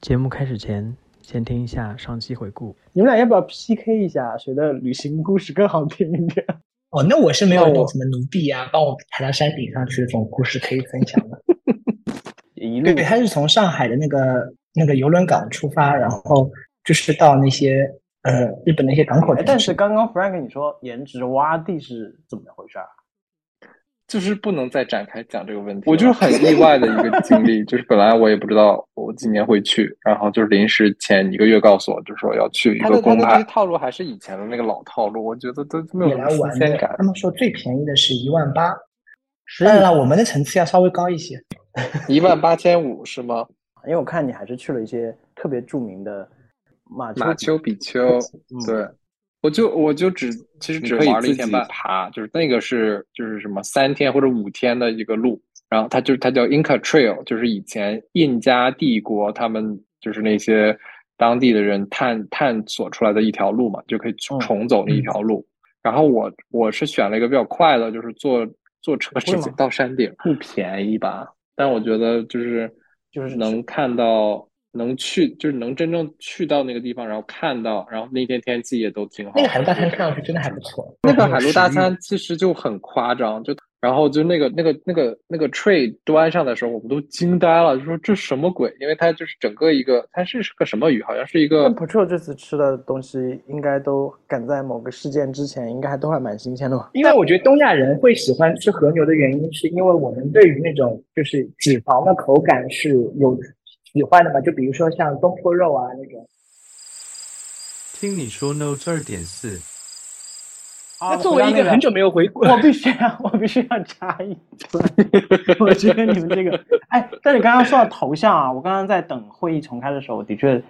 节目开始前，先听一下上期回顾。你们俩要不要 PK 一下，谁的旅行故事更好听一点？哦，那我是没有什么奴婢啊，帮我抬到山顶上去这种故事可以分享的。一路对，他是从上海的那个那个游轮港出发，然后就是到那些呃日本的一些港口城市。哎但是刚刚 Frank 你说颜值洼地是怎么回事啊？就是不能再展开讲这个问题。我就是很意外的一个经历，就是本来我也不知道我今年会去，然后就是临时前一个月告诉我，就说要去一个公派的他的。套路还是以前的那个老套路，我觉得都没有新鲜感。他们说最便宜的是一万八，当然了，我们的层次要稍微高一些。一万八千五是吗？因为我看你还是去了一些特别著名的马马丘比丘，嗯对，我就我就只其实只玩了一天半爬，就是那个是就是什么三天或者五天的一个路，然后它就它叫 Inca Trail，就是以前印加帝国他们就是那些当地的人探探索出来的一条路嘛，就可以重走那一条路。然后我我是选了一个比较快的，就是坐坐车直接到山顶，不便宜吧？但我觉得就是就是能看到，能去，就是能真正去到那个地方，然后看到，然后那天天气也都挺好。那个海陆大餐看上去真的还不错。那个海陆大餐其实就很夸张，就然后就那个那个那个那个 tray 端上的时候，我们都惊呆了，就说这什么鬼？因为它就是整个一个，它是是个什么鱼？好像是一个那 Patrol 这次吃的东西应该都赶在某个事件之前，应该还都还蛮新鲜的吧？因为我觉得东亚人会喜欢吃和牛的原因，是因为我们对于那种就是脂肪的口感是有喜欢的嘛。就比如说像东坡肉啊那种，听你说 Notes 二点四，啊那作为一个很久没有回顾，我必须要，我必须要插一嘴。我觉得你们这个，哎，但你刚刚说到头像啊，我刚刚在等会议重开的时候，我的确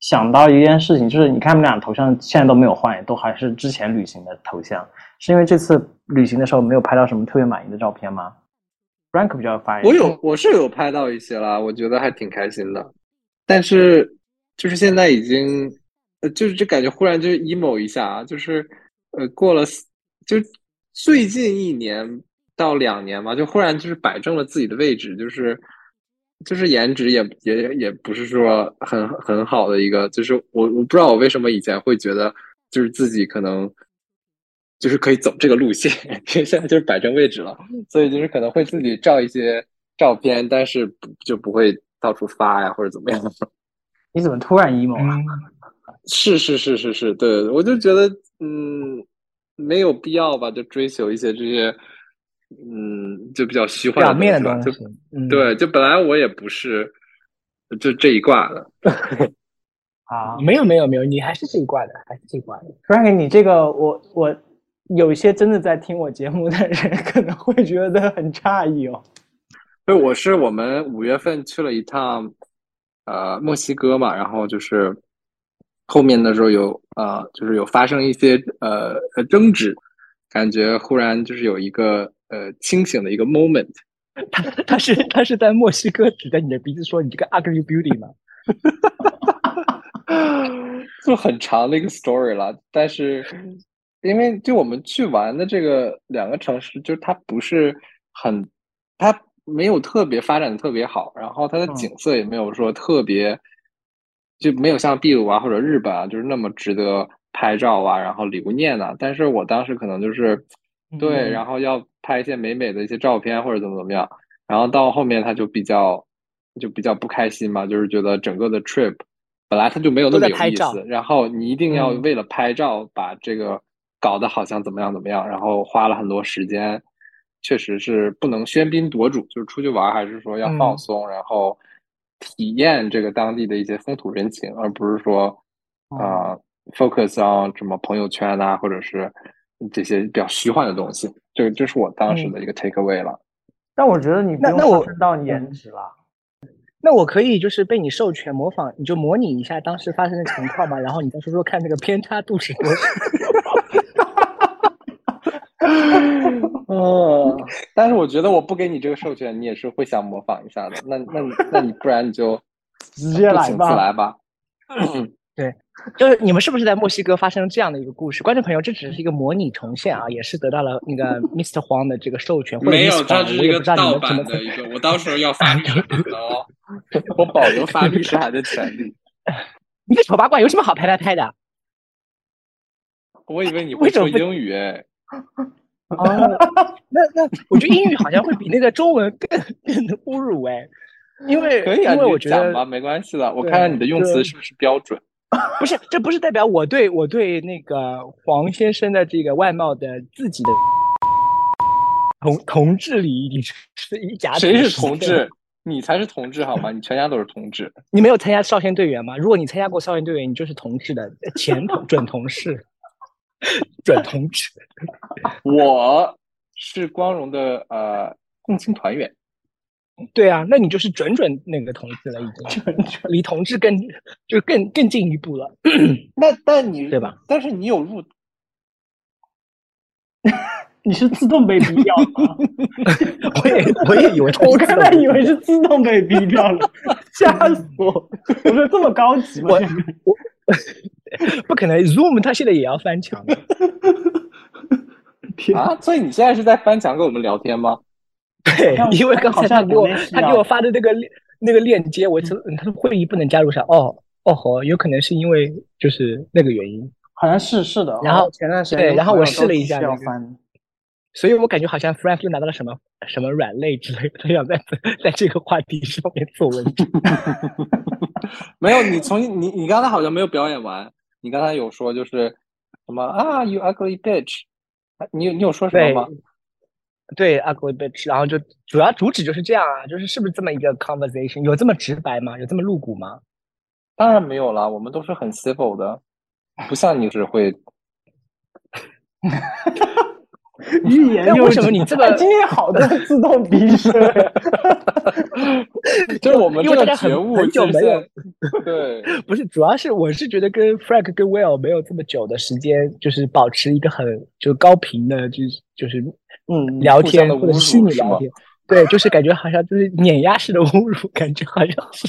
想到一件事情，就是你看他们俩头像现在都没有换，都还是之前旅行的头像，是因为这次旅行的时候没有拍到什么特别满意的照片吗？Frank 比较发言，我有我是有拍到一些啦，我觉得还挺开心的，但是就是现在已经，呃，就是就感觉忽然就 emo 一下啊，就是呃过了就最近一年到两年嘛，就忽然就是摆正了自己的位置，就是就是颜值也也也不是说很很好的一个，就是我我不知道我为什么以前会觉得就是自己可能。就是可以走这个路线，因为现在就是摆正位置了，所以就是可能会自己照一些照片，但是不就不会到处发呀或者怎么样。你怎么突然 emo 啊？嗯，是是是是是，对，我就觉得嗯没有必要吧，就追求一些这些嗯就比较虚幻表面的东西对，就本来我也不是就这一挂的，啊没有没有没有，你还是这一挂的，还是这一挂的。，Frank，你这个我我有一些真的在听我节目的人可能会觉得很诧异哦。对，我是我们五月份去了一趟呃墨西哥嘛，然后就是后面的时候有呃就是有发生一些呃呃争执，感觉忽然就是有一个呃清醒的一个 moment，他他是他是在墨西哥指着你的鼻子说你这个 ugly beauty 吗？就很长的一个 story 了。但是因为就我们去玩的这个两个城市，就是它不是很，它没有特别发展的特别好，然后它的嗯。景色也没有说特别，就没有像秘鲁啊或者日本啊，就是那么值得拍照啊，然后留念呐、但是我当时可能就是对，嗯。然后要拍一些美美的一些照片或者怎么怎么样，然后到后面他就比较就比较不开心嘛，就是觉得整个的 trip 本来它就没有那么有意思，然后你一定。要嗯。为了拍照把这个搞得好像怎么样怎么样，然后花了很多时间，确实是不能喧宾夺主，就是出去玩还是说要放嗯松，然后体验这个当地的一些风土人情，而不是说啊、focus on 什么朋友圈啊，或者是这些比较虚幻的东西。这个这是我当时的一个 take away 了。但我觉得你不用那那我上升到颜值了。那我可以就是被你授权模仿，你就模拟一下当时发生的情况嘛，然后你再说说看那个偏差度是多少。嗯，但是我觉得我不给你这个授权，你也是会想模仿一下的。那那你那你不然你就 直接来吧来吧。对，就是你们是不是在墨西哥发生这样的一个故事？观众朋友，这只是一个模拟重现啊，也是得到了那个 Mr. 黄的这个授权，没有，这黄我也不是一个盗版的一个，我到时候要发律师函的哦，我保留发律师函的权利。你个丑八怪有什么好拍拍拍的？我以为你会说英语哎，哦，那那我觉得英语好像会比那个中文更更侮辱哎，因为可以啊，因为我觉得讲吧，没关系的，我看看你的用词是不是标准。不是，这不是代表我对我对那个黄先生的这个外貌的自己的同同志礼仪，你是一家谁是同志？你才是同志好吗？你全家都是同志。你没有参加少先队员吗？如果你参加过少先队员，你就是同志的呃前同准同事，准同志。我是光荣的呃共青团员。对啊，那你就是准准那个同志了，已经 离同志更就更更进一步了。那但你对吧？但是你有入你是自动被逼掉吗？我也我也以为 我刚才以为是自动被逼掉了，吓死我！我说这么高级吗？我我不可能，Zoom 他现在也要翻墙的。天啊，所以你现在是在翻墙跟我们聊天吗？对，因为刚才好像他给我他给我发的那个链那个链接，我说他说会议不能加入上。哦哦吼，有可能是因为就是那个原因，好像是是的。然后前段时间对然后我试了一下要那个翻，所以我感觉好像 Frank 又拿到了什么什么软肋之类的，他想在在这个话题上面做文章。没有，你从你你刚才好像没有表演完，你刚才有说就是什么啊，you ugly bitch，啊你有你有说什么对吗？对，ugly bitch，然后就主要主旨就是这样啊，就是是不是这么一个 conversation？有这么直白吗？有这么露骨吗？当然没有了，我们都是很 civil 的，不像你是会 欲言又止为什么你 这个哎今天好多 自动鼻声？就是我们这个觉悟很久没有对，不是，主要是我是觉得跟 Frank 跟 Will 没有这么久的时间，就是保持一个很就高频的，就是就是嗯，聊天或者虚拟聊天。对，就是感觉好像就是碾压式的侮辱，感觉好像是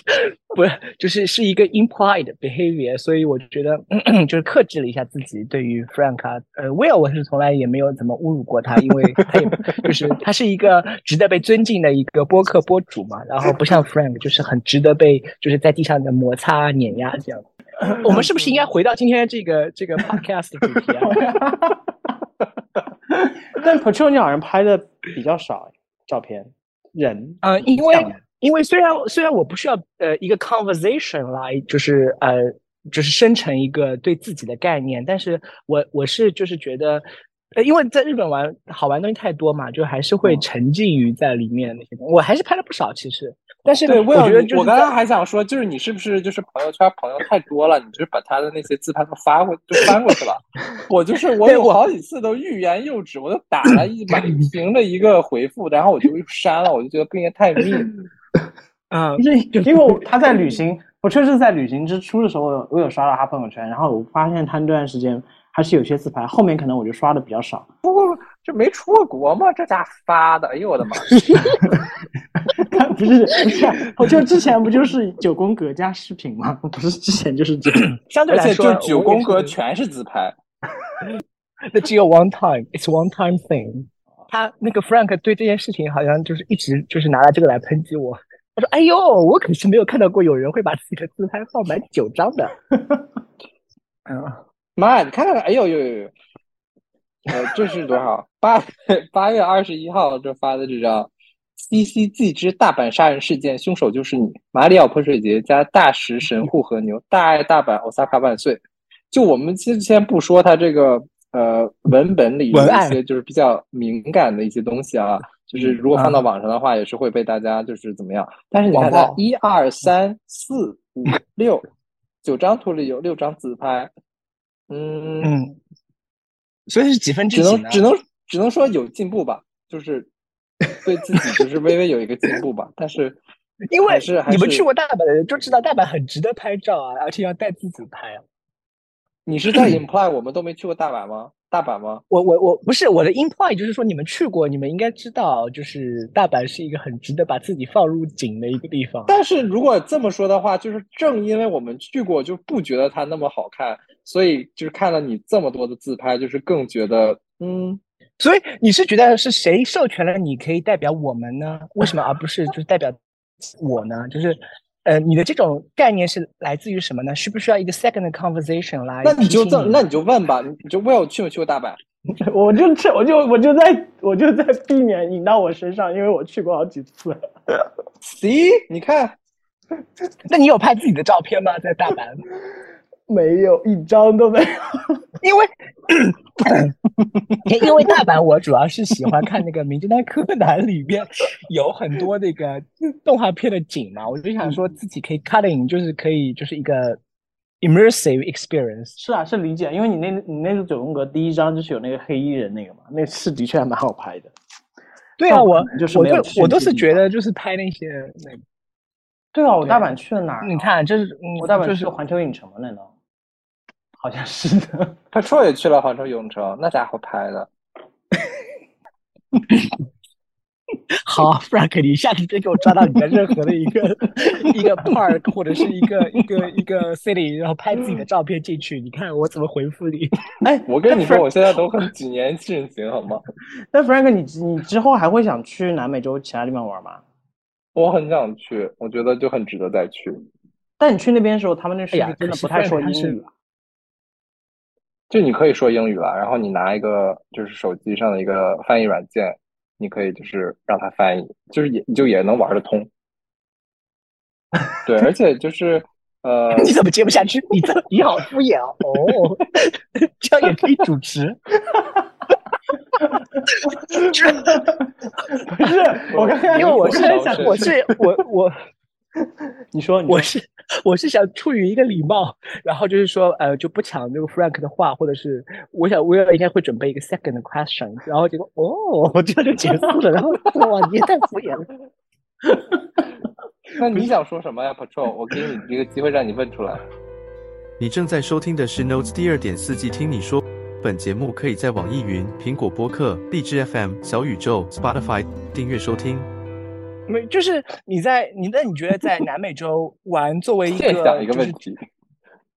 不是就是是一个 implied behavior，所以我觉得就是克制了一下自己对于 Frank，呃，Will 我是从来也没有怎么侮辱过他，因为他也 就是他是一个值得被尊敬的一个播客播主嘛，然后不像 Frank 就是很值得被就是在地上的摩擦碾压这样。我们是不是应该回到今天这个这个 podcast 的主题啊？但 Patrol 你好像拍的比较少照片人，呃，因为因为虽然虽然我不需要呃一个 conversation 来就是呃就是生成一个对自己的概念，但是我我是就是觉得。呃，因为在日本玩好玩的东西太多嘛，就还是会嗯沉浸于在里面的那些东西。我还是拍了不少，其实，但是对，我觉得我刚刚还想说，就是你是不是就是朋友圈朋友太多了，你就是把他的那些自拍都发过就翻过去了。我就是我有好几次都欲言又止，我都打了一 满屏的一个回复，然后我就删了，我就觉得不应该太密。嗯不是因为他在旅行，我确实在旅行之初的时候，我有我有刷到他朋友圈，然后我发现他那段时间还是有些自拍，后面可能我就刷的比较少。不过这没出过国吗？这家发的，哎呦我的妈！他不是不是啊，我就之前不就是九宫格加视频吗？不是之前就是这样。相对而且来说，就九宫格全是自拍。那只有 one time，it's one time thing。他那个 Frank 对这件事情好像就是一直就是拿来这个来抨击我。他说：“哎呦，我可是没有看到过有人会把自己的自拍放满九张的。”嗯，妈呀，你看看，哎呦呦呦呦！呃，这是多少？八八月二十一号这发的这张，CCG 之大阪杀人事件，凶手就是你，马里奥泼水节加大石神户和牛，大爱大阪，Osaka 万岁！就我们先先不说它这个呃文本里有一些就是比较敏感的一些东西啊，就是如果放到网上的话，也是会被大家就是怎么样。但是你看它一二三四五六九张图里有六张自拍，嗯嗯，所以是几分之几只？能只能只能说有进步吧，就是对自己就是微微有一个进步吧，但是 因为是你们去过大阪的人就知道大阪很值得拍照啊，而且要带自己拍啊。你是在 imply 我们都没去过大阪吗？大阪吗？我我我不是我的 imply 就是说你们去过，你们应该知道，就是大阪是一个很值得把自己放入井的一个地方。但是如果这么说的话，就是正因为我们去过，就不觉得它那么好看，所以就是看了你这么多的自拍，就是更觉得嗯，所以你是觉得是谁授权了你可以代表我们呢？为什么而不是就是代表我呢？就是呃，你的这种概念是来自于什么呢？需不需要一个 second conversation 来？那你就这，那你就问吧，你就 Will 去没去过大阪？我就这，我就我就在我就在避免引到我身上，因为我去过好几次。See，你看，那你有拍自己的照片吗？在大阪？没有一张都没有。因为因为 大阪，我主要是喜欢看那个《名侦探柯南》里边有很多那个动画片的景嘛，我就想说自己可以 cutting，就是可以就是一个 immersive experience。是啊，是理解，因为你那你那个九宫格第一章就是有那个黑衣人那个嘛，那是的确还蛮好拍的。对啊，我就是我就我都是觉得就是拍那些那个，对啊，我大阪去了哪儿啊？你看这是我大阪就是去环球影城了，难道？好像是的。他说也去了环球影城，那家伙拍的。好，Frank，你下次别给我抓到你的任何的一个 一个 park 或者是一个一个一个 city，然后拍自己的照片进去，你看我怎么回复你？哎，我跟你说，我现在都很几年进行，好吗？那 Frank，你你之后还会想去南美洲其他地方玩吗？我很想去，我觉得就很值得再去。但你去那边的时候，他们那是不是真的不太说英语啊？就你可以说英语了，然后你拿一个就是手机上的一个翻译软件，你可以就是让它翻译，就是也就也能玩得通。对，而且就是呃，你怎么接不下去？你这你好敷衍哦！哦，这样也可以主持？不是，我刚刚因为我是刚才想我是我我 你说你说我是我是想出于一个礼貌，然后就是说呃就不抢这个 Frank 的话，或者是我想我应该会准备一个 second question，然后结果哦 这样就结束了，然后哇你也太敷衍了。那你想说什么呀，Patrol？我给你一个机会让你问出来。你正在收听的是 Notes 第二点四季，听你说。本节目可以在网易云、苹果播客、荔枝 FM、小宇宙、Spotify 订阅收听。没，就是你在你那你觉得在南美洲玩，作为一个一个就是问题，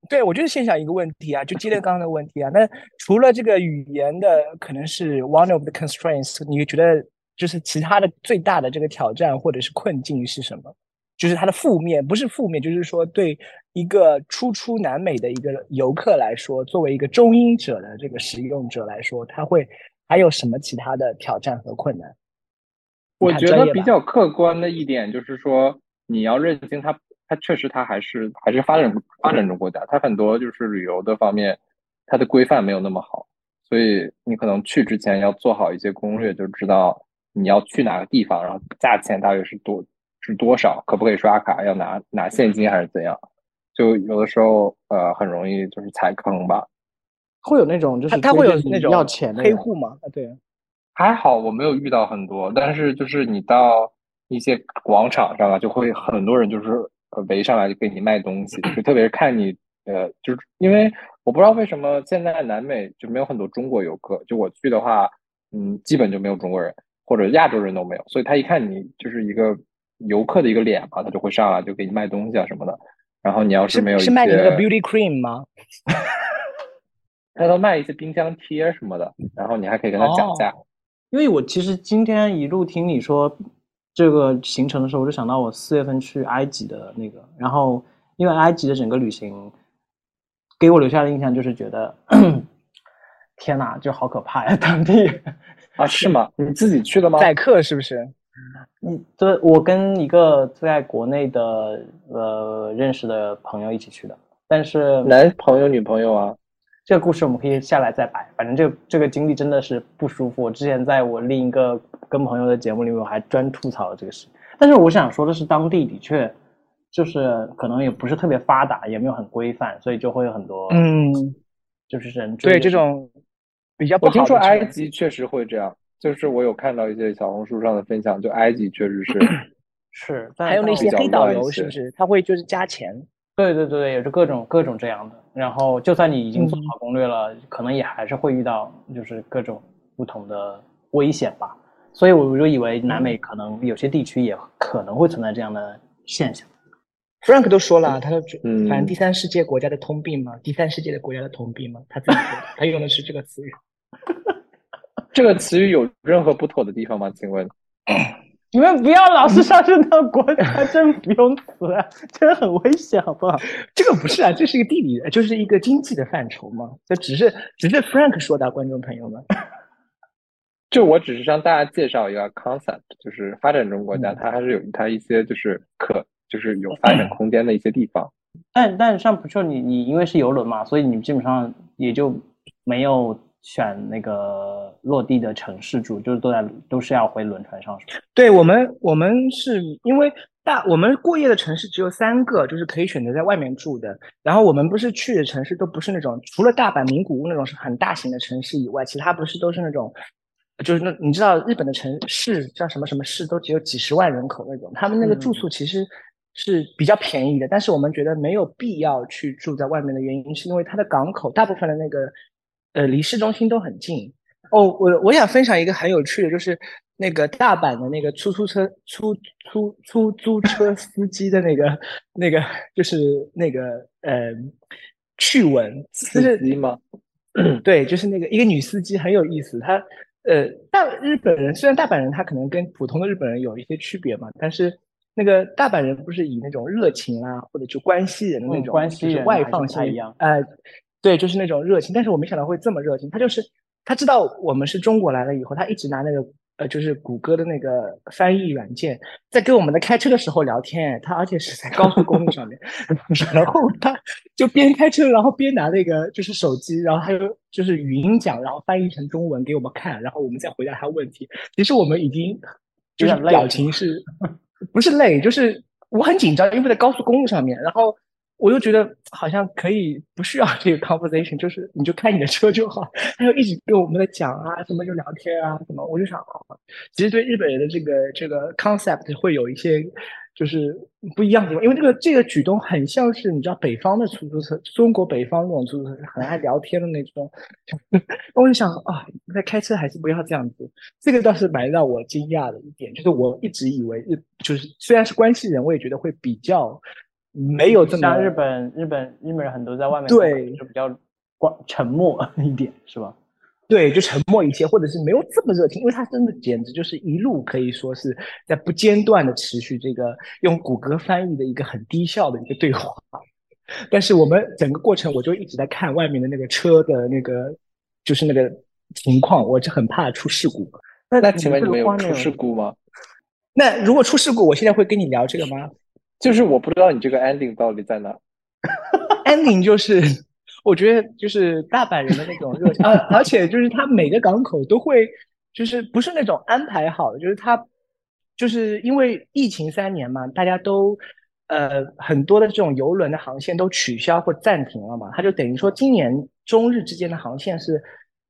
对，我就是先想一个问题啊，就接着刚刚的问题啊。那除了这个语言的可能是 one of the constraints，你觉得就是其他的最大的这个挑战或者是困境是什么？就是它的负面，不是负面，就是说对一个初出南美的一个游客来说，作为一个中英者的这个使用者来说，他会还有什么其他的挑战和困难？你我觉得比较客观的一点就是说，你要认清它，它确实它还是还是发展发展中国家，它很多就是旅游的方面，它的规范没有那么好，所以你可能去之前要做好一些攻略，就知道你要去哪个地方，然后价钱大约是多是多少，可不可以刷卡，要拿拿现金还是怎样，就有的时候呃很容易就是踩坑吧。会有那种就是他他会有那种要钱的黑户吗？啊，对。还好我没有遇到很多，但是就是你到一些广场上啊，就会很多人就是呃围上来就给你卖东西，就特别是看你呃，就是因为我不知道为什么现在南美就没有很多中国游客，就我去的话，嗯，基本就没有中国人或者亚洲人都没有，所以他一看你就是一个游客的一个脸嘛，他就会上来就给你卖东西啊什么的。然后你要是没有一是卖你那个 beauty cream 吗？他都卖一些冰箱贴什么的，然后你还可以跟他讲价。因为我其实今天一路听你说这个行程的时候，我就想到我四月份去埃及的那个，然后因为埃及的整个旅行给我留下的印象就是觉得，天哪，就好可怕呀！当地，啊，是吗？你自己去的吗？宰客是不是？你这我跟一个在国内的呃认识的朋友一起去的，但是男朋友、女朋友啊？这个故事我们可以下来再摆，反正这个这个经历真的是不舒服。我之前在我另一个跟朋友的节目里面，我还专吐槽了这个事。但是我想说的是，当地的确就是可能也不是特别发达，也没有很规范，所以就会有很多嗯，就是人对这种比较不我听说埃及确实会这样，就是我有看到一些小红书上的分享，就埃及确实是是，但还有那些黑导游是不是？他会就是加钱？对对对对，也是各种各种这样的。然后，就算你已经做好攻略了，可能也还是会遇到就是各种不同的危险吧。所以我就以为南美可能有些地区也可能会存在这样的现象。Frank 都说了，他说，嗯反正第三世界国家的通病嘛，第三世界的国家的通病嘛，他自己说的，他用的是这个词语。这个词语有任何不妥的地方吗？请问？你们不要老是上升到国家政府用词，真的很危险，好不好？这个不是啊，这是一个地理，就是一个经济的范畴嘛。这只是只是 Frank 说的啊，观众朋友们。就我只是让大家介绍一个 concept，就是发展中国家，嗯它还是有它一些就是可就是有发展空间的一些地方。但但像不就你你因为是游轮嘛，所以你基本上也就没有选那个落地的城市住，就是都在都是要回轮船上？对我们，我们是因为大我们过夜的城市只有三个，就是可以选择在外面住的。然后我们不是去的城市都不是那种，除了大阪、名古屋那种是很大型的城市以外，其他不是都是那种，就是那你知道日本的城市叫什么什么市都只有几十万人口那种，他们那个住宿其实是比较便宜的。但是我们觉得没有必要去住在外面的原因，是因为它的港口大部分的那个呃离市中心都很近。哦，我我想分享一个很有趣的，就是那个大阪的那个出租车出出出租车司机的那个那个就是那个呃趣闻，司机吗？对，就是那个一个女司机很有意思，她呃大日本人虽然大阪人他可能跟普通的日本人有一些区别嘛，但是那个大阪人不是以那种热情啊或者就关系人的那嗯种、关西就是人还是外放性不太一样呃对，就是那种热情，但是我没想到会这么热情，他就是他知道我们是中国来了以后，他一直拿那个呃就是谷歌的那个翻译软件在跟我们的开车的时候聊天，他而且是在高速公路上面，然后他就边开车，然后边拿那个就是手机，然后还有就是语音讲，然后翻译成中文给我们看，然后我们再回答他问题。其实我们已经就是表情是，不是累，就是我很紧张，因为在高速公路上面，然后我就觉得好像可以不需要这个 conversation，就是你就开你的车就好，他就一直跟我们在讲啊，什么就聊天啊，什么，我就想，哦，其实对日本人的这个这个 concept 会有一些就是不一样的地方，因为这个这个举动很像是你知道北方的出租车，中国北方那种出租车很爱聊天的那种，我就想啊，在开车还是不要这样子，这个倒是蛮让我惊讶的一点，就是我一直以为日就是虽然是关系人，我也觉得会比较没有这么像日本日本日本人很多在外面对就比较关沉默 一点，是吧？对，就沉默一些，或者是没有这么热情，因为他真的简直就是一路可以说是在不间断的持续这个用谷歌翻译的一个很低效的一个对话。但是我们整个过程，我就一直在看外面的那个车的那个，就是那个情况，我就很怕出事故。那请问你这们有出事故吗？那如果出事故，我现在会跟你聊这个吗就是我不知道你这个 ending 到底在哪。ending 就是，我觉得就是大阪人的那种热情，而而且就是他每个港口都会，就是不是那种安排好的，就是他就是因为疫情三年嘛，大家都呃很多的这种游轮的航线都取消或暂停了嘛，他就等于说今年中日之间的航线是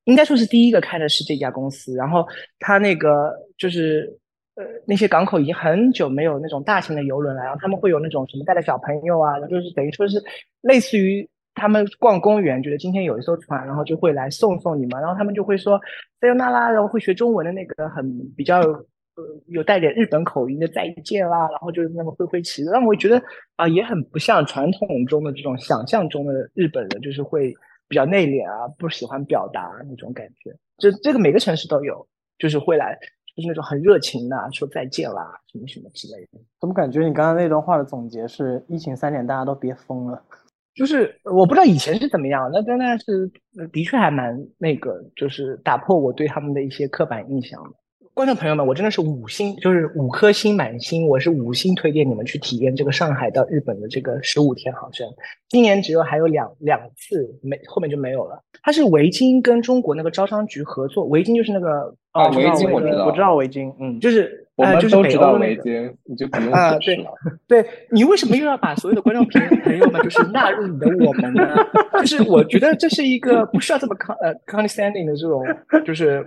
应该说是第一个开的是这家公司，然后他那个就是。呃，那些港口已经很久没有那种大型的游轮了，然后他们会有那种什么带着小朋友啊，就是等于说是类似于他们逛公园，觉得今天有一艘船，然后就会来送送你们，然后他们就会说塞尤那拉，然后会学中文的那个很比较呃有带点日本口音的再见啦，然后就是那么挥挥旗子，让我觉得啊、也很不像传统中的这种想象中的日本人，就是会比较内敛啊，不喜欢表达那种感觉。这这个每个城市都有，就是会来。就是那种很热情的说再见啦，什么什么之类的。怎么感觉你刚刚那段话的总结是疫情三年大家都憋疯了？就是我不知道以前是怎么样，那但但是呃的确还蛮那个，就是打破我对他们的一些刻板印象的。观众朋友们，我真的是五星，就是五颗星满星，我是五星推荐你们去体验这个上海到日本的这个十五天航程。今年只有还有两两次，没后面就没有了。它是维京跟中国那个招商局合作，维京就是那个啊知道围巾我知道我知道围巾，嗯，就是我们都知道围巾，你就不用啊解释了。对你为什么又要把所有的观众朋朋友们就是纳入你的我们呢？就是我觉得这是一个不需要这么 con 呃 condescending 的这种，就是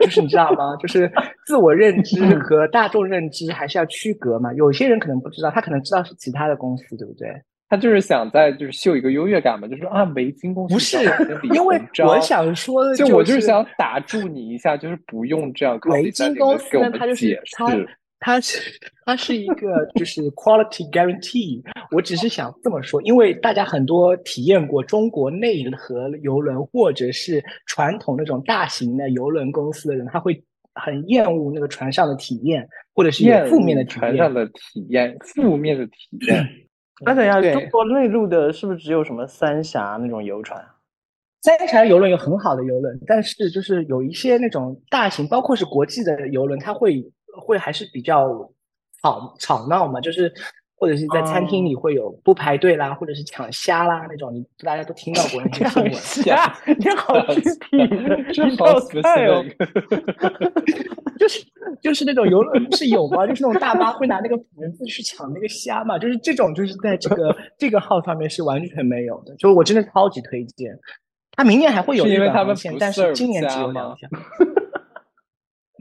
就是你知道吗？就是自我认知和大众认知还是要区隔嘛。有些人可能不知道，他可能知道是其他的公司，对不对？他就是想在就是秀一个优越感嘛，就是啊，维京公司不是因为我想说的就就我就是想打住你一下，就是不用这样靠维京公司呢，面给我们它就是解它释。它是它是一个就是 quality guarantee。我只是想这么说，因为大家很多体验过中国内河游轮或者是传统那种大型的游轮公司的人，他会很厌恶那个船上的体验，或者是有厌负面的体验船上。的体验，负面的体验。那等一下，中国内陆的是不是只有什么三峡那种游船啊？三峡游轮有很好的游轮，但是就是有一些那种大型，包括是国际的游轮，它会会还是比较吵吵闹嘛，就是或者是在餐厅里会有不排队啦，或者是抢虾啦那种，你大家都听到过那些新闻。虾，你好具 体 好菜哦。specific 就是就是那种游乐不是有吗？就是那种大巴会拿那个盆子去抢那个虾嘛，就是这种就是在这个这个号上面是完全没有的，就是我真的超级推荐。他明年还会有是因为他们但是今年只有两条。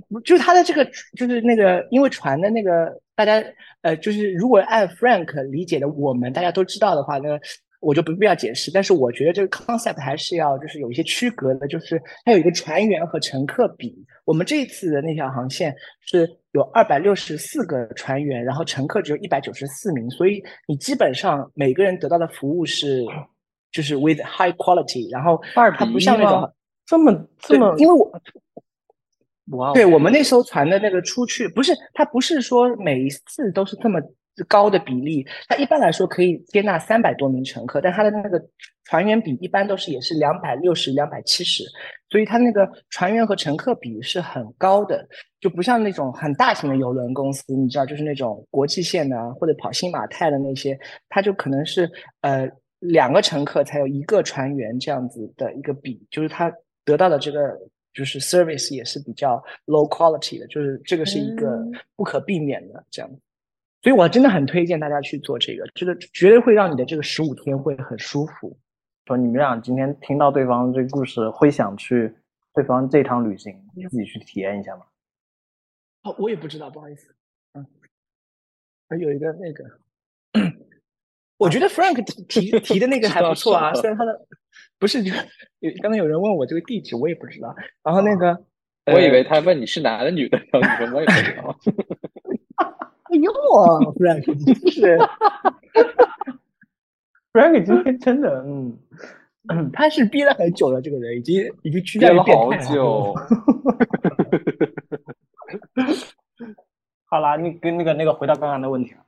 不就是他的这个，就是那个，因为船的那个，大家呃，就是如果按 Frank 理解的，我们大家都知道的话，那我就不必要解释。但是我觉得这个 concept 还是要就是有一些区隔的，就是它有一个船员和乘客比。我们这一次的那条航线是有二百六十四个船员，然后乘客只有一百九十四名，所以你基本上每个人得到的服务是就是 with high quality，然后它不像那种这么这么，，因为我对我们那艘船的那个出去，不是它不是说每一次都是这么高的比例，它一般来说可以接纳三百多名乘客，但它的那个船员比一般都是也是两百六十、两百七十，所以它那个船员和乘客比是很高的，就不像那种很大型的邮轮公司，你知道，就是那种国际线的或者跑新马泰的那些，它就可能是呃两个乘客才有一个船员这样子的一个比，就是它得到的这个就是 service 也是比较 low quality 的，就是这个是一个嗯不可避免的这样。所以我真的很推荐大家去做这个，这个绝对会让你的这个十五天会很舒服。说你们俩今天听到对方这个故事，会想去对方这趟旅行自己去体验一下吗？哦，我也不知道，不好意思。嗯，还有一个那个，我觉得 Frank 提提提的那个 还不错啊，虽然他的不是有刚才有人问我这个地址，我也不知道。然后那个，我以呃为他问你是男的女的，然后你说我也不知道。哎呦，Frank 是 Frank 今天真的，嗯，他是憋了很久了，这个人已经已经趋憋了向于变好态了。久，好啦，你跟那个那个回到刚刚的问题了。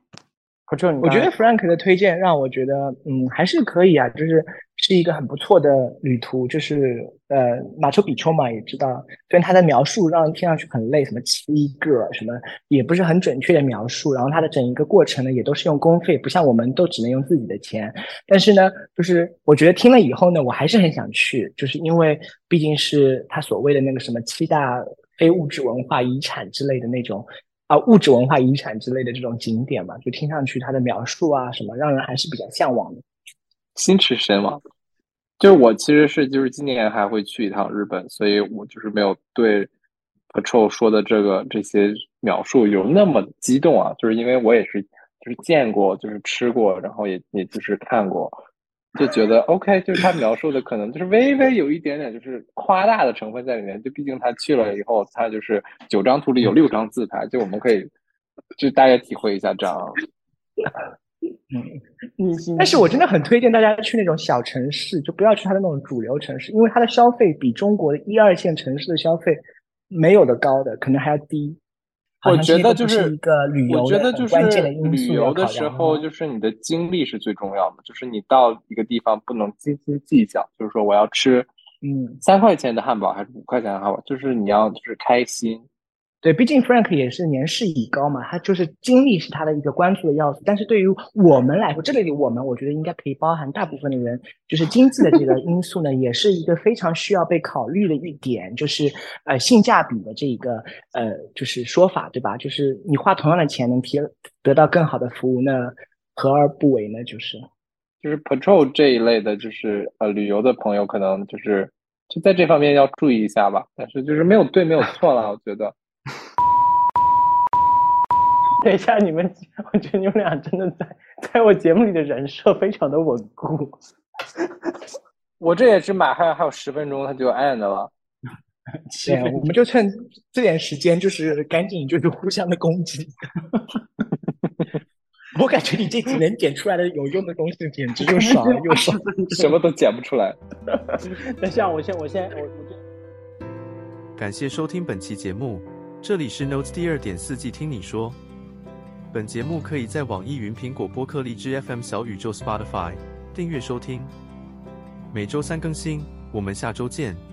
我觉得刚 Frank 的推荐让我觉得，嗯，还是可以啊，就是是一个很不错的旅途。就是呃，马丘比丘嘛，也知道，虽然他的描述让人听上去很累，什么七个什么，也不是很准确的描述。然后他的整一个过程呢，也都是用公费，不像我们都只能用自己的钱。但是呢，就是我觉得听了以后呢，我还是很想去，就是因为毕竟是他所谓的那个什么七大非物质文化遗产之类的那种。啊，物质文化遗产之类的这种景点嘛，就听上去它的描述啊什么，让人还是比较向往的。心驰神往。就是我其实是就是今年还会去一趟日本，所以我就是没有对 Patrol 说的这个这些描述有那么激动啊，就是因为我也是就是见过，就是吃过，然后也也就是看过，就觉得 OK，就是他描述的可能就是微微有一点点就是夸大的成分在里面，就毕竟他去了以后，他就是九张图里有六张自拍，就我们可以就大概体会一下这样。嗯，但是我真的很推荐大家去那种小城市，就不要去它的那种主流城市，因为它的消费比中国的一二线城市的消费没有的高的，可能还要低。好我觉得就是一个旅游我觉得就是关键的因素旅游的时候，就是你的精力是最重要的，就是你到一个地方不能斤斤计较，就是说我要吃嗯，三块钱的汉堡还是五块钱的汉堡，就是你要就是开心。对，毕竟 Frank 也是年事已高嘛，他就是精力是他的一个关注的要素。但是对于我们来说，这里我们我觉得应该可以包含大部分的人，就是经济的这个因素呢，也是一个非常需要被考虑的一点，就是呃性价比的这一个呃就是说法，对吧？就是你花同样的钱能提得到更好的服务，那何而不为呢？就是就是 patrol 这一类的，就是呃旅游的朋友，可能就是就在这方面要注意一下吧。但是就是没有对没有错了，我觉得。等一下，你们，我觉得你们俩真的在在我节目里的人设非常的稳固。我这也只马上还有十分钟，它就 end 了。对，我们就趁这点时间，就是赶紧就是互相的攻击。我感觉你这几能剪出来的有用的东西，简直又少又少，什么都剪不出来。等一下，我先，我先，我我感谢收听本期节目，这里是 Notes 第二点四季听你说。本节目可以在网易云、苹果播客、荔枝 FM、小宇宙、Spotify 订阅收听，每周三更新。我们下周见。